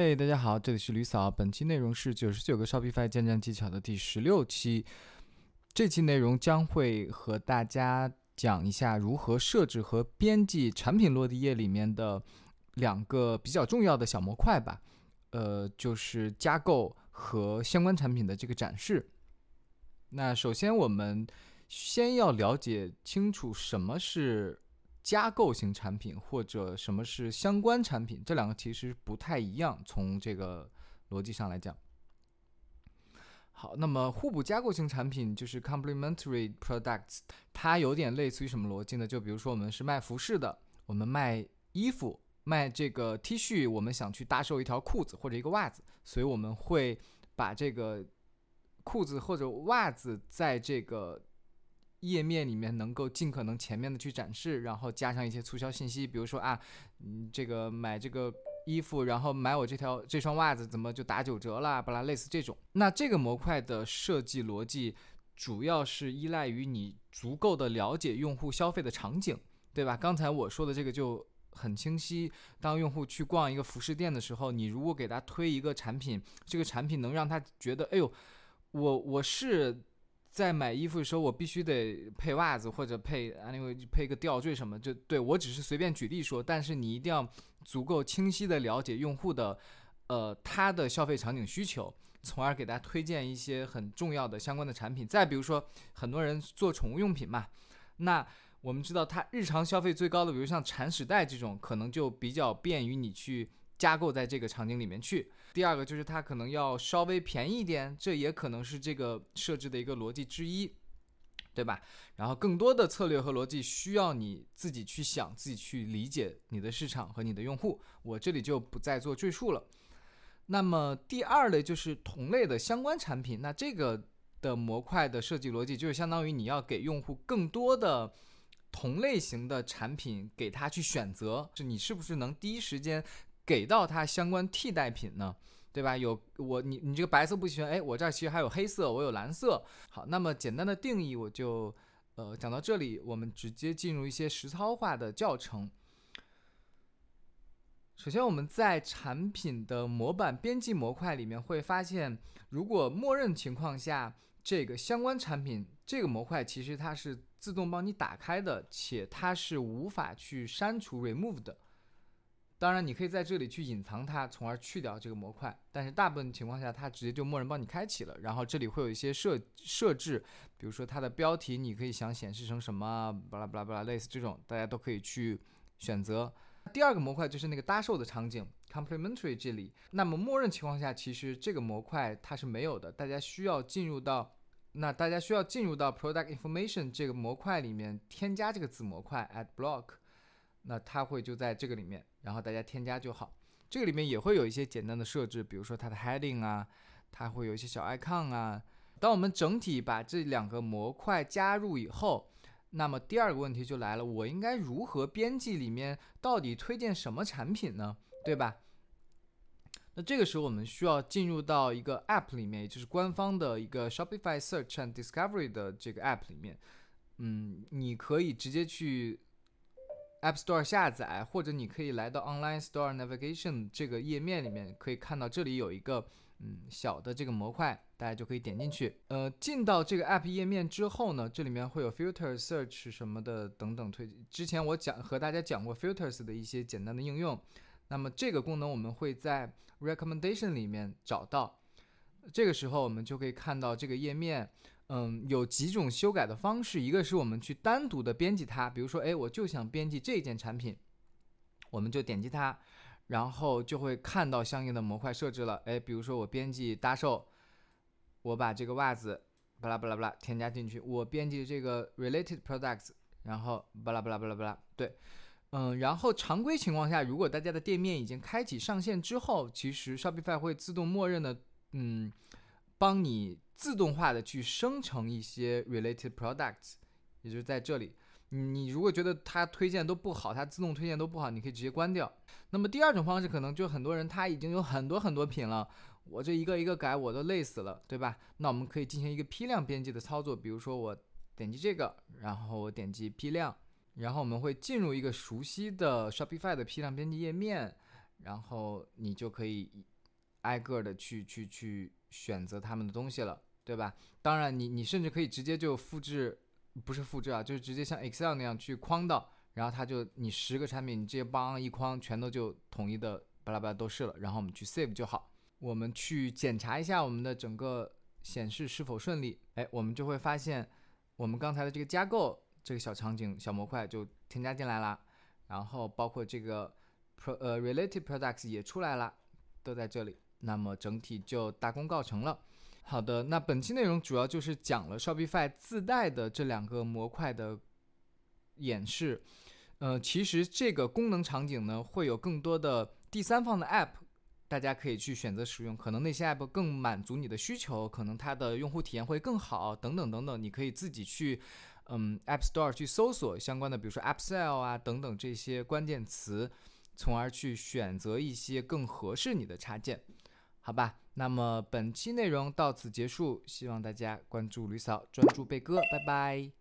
嘿大家好，这里是吕嫂。本期内容是九十九个 Shopify 建站技巧的第十六期。这期内容将会和大家讲一下如何设置和编辑产品落地页里面的两个比较重要的小模块吧。呃，就是加购和相关产品的这个展示。那首先我们先要了解清楚什么是。加购型产品或者什么是相关产品，这两个其实不太一样。从这个逻辑上来讲，好，那么互补加购型产品就是 complementary products，它有点类似于什么逻辑呢？就比如说我们是卖服饰的，我们卖衣服，卖这个 T 恤，我们想去搭售一条裤子或者一个袜子，所以我们会把这个裤子或者袜子在这个。页面里面能够尽可能前面的去展示，然后加上一些促销信息，比如说啊，嗯，这个买这个衣服，然后买我这条这双袜子，怎么就打九折啦？巴拉，类似这种。那这个模块的设计逻辑，主要是依赖于你足够的了解用户消费的场景，对吧？刚才我说的这个就很清晰。当用户去逛一个服饰店的时候，你如果给他推一个产品，这个产品能让他觉得，哎呦，我我是。在买衣服的时候，我必须得配袜子或者配啊，因为配个吊坠什么，就对我只是随便举例说，但是你一定要足够清晰的了解用户的，呃，他的消费场景需求，从而给大家推荐一些很重要的相关的产品。再比如说，很多人做宠物用品嘛，那我们知道他日常消费最高的，比如像铲屎袋这种，可能就比较便于你去。加购在这个场景里面去。第二个就是它可能要稍微便宜一点，这也可能是这个设置的一个逻辑之一，对吧？然后更多的策略和逻辑需要你自己去想，自己去理解你的市场和你的用户。我这里就不再做赘述了。那么第二类就是同类的相关产品，那这个的模块的设计逻辑就是相当于你要给用户更多的同类型的产品给他去选择，就你是不是能第一时间。给到它相关替代品呢，对吧？有我你你这个白色不喜欢，哎，我这儿其实还有黑色，我有蓝色。好，那么简单的定义我就呃讲到这里，我们直接进入一些实操化的教程。首先，我们在产品的模板编辑模块里面会发现，如果默认情况下，这个相关产品这个模块其实它是自动帮你打开的，且它是无法去删除 remove 的。当然，你可以在这里去隐藏它，从而去掉这个模块。但是大部分情况下，它直接就默认帮你开启了。然后这里会有一些设设置，比如说它的标题，你可以想显示成什么，巴拉巴拉巴拉，类似这种，大家都可以去选择。第二个模块就是那个搭售的场景，complementary 这里。那么默认情况下，其实这个模块它是没有的，大家需要进入到那大家需要进入到 product information 这个模块里面，添加这个子模块 add block。那它会就在这个里面，然后大家添加就好。这个里面也会有一些简单的设置，比如说它的 heading 啊，它会有一些小 icon 啊。当我们整体把这两个模块加入以后，那么第二个问题就来了：我应该如何编辑里面到底推荐什么产品呢？对吧？那这个时候我们需要进入到一个 app 里面，也就是官方的一个 Shopify Search and Discovery 的这个 app 里面。嗯，你可以直接去。App Store 下载，或者你可以来到 Online Store Navigation 这个页面里面，可以看到这里有一个嗯小的这个模块，大家就可以点进去。呃，进到这个 App 页面之后呢，这里面会有 Filter、Search 什么的等等推。之前我讲和大家讲过 Filters 的一些简单的应用。那么这个功能我们会在 Recommendation 里面找到。这个时候我们就可以看到这个页面。嗯，有几种修改的方式，一个是我们去单独的编辑它，比如说，哎，我就想编辑这件产品，我们就点击它，然后就会看到相应的模块设置了。哎，比如说我编辑搭售，我把这个袜子巴拉巴拉巴拉添加进去，我编辑这个 related products，然后巴拉巴拉巴拉巴拉，对，嗯，然后常规情况下，如果大家的店面已经开启上线之后，其实 Shopify 会自动默认的，嗯。帮你自动化的去生成一些 related products，也就是在这里，你如果觉得它推荐都不好，它自动推荐都不好，你可以直接关掉。那么第二种方式，可能就很多人他已经有很多很多品了，我这一个一个改我都累死了，对吧？那我们可以进行一个批量编辑的操作，比如说我点击这个，然后我点击批量，然后我们会进入一个熟悉的 Shopify 的批量编辑页面。然后你就可以挨个的去去去选择他们的东西了，对吧？当然，你你甚至可以直接就复制，不是复制啊，就是直接像 Excel 那样去框到，然后它就你十个产品，你直接帮一框，全都就统一的巴拉巴拉都是了，然后我们去 save 就好。我们去检查一下我们的整个显示是否顺利，哎，我们就会发现我们刚才的这个加购这个小场景小模块就添加进来了，然后包括这个 pro 呃 related products 也出来了，都在这里。那么整体就大功告成了。好的，那本期内容主要就是讲了 Shopify 自带的这两个模块的演示。呃，其实这个功能场景呢，会有更多的第三方的 App，大家可以去选择使用。可能那些 App 更满足你的需求，可能它的用户体验会更好，等等等等。你可以自己去，嗯，App Store 去搜索相关的，比如说 App Sale 啊等等这些关键词，从而去选择一些更合适你的插件。好吧，那么本期内容到此结束，希望大家关注吕嫂，专注贝哥，拜拜。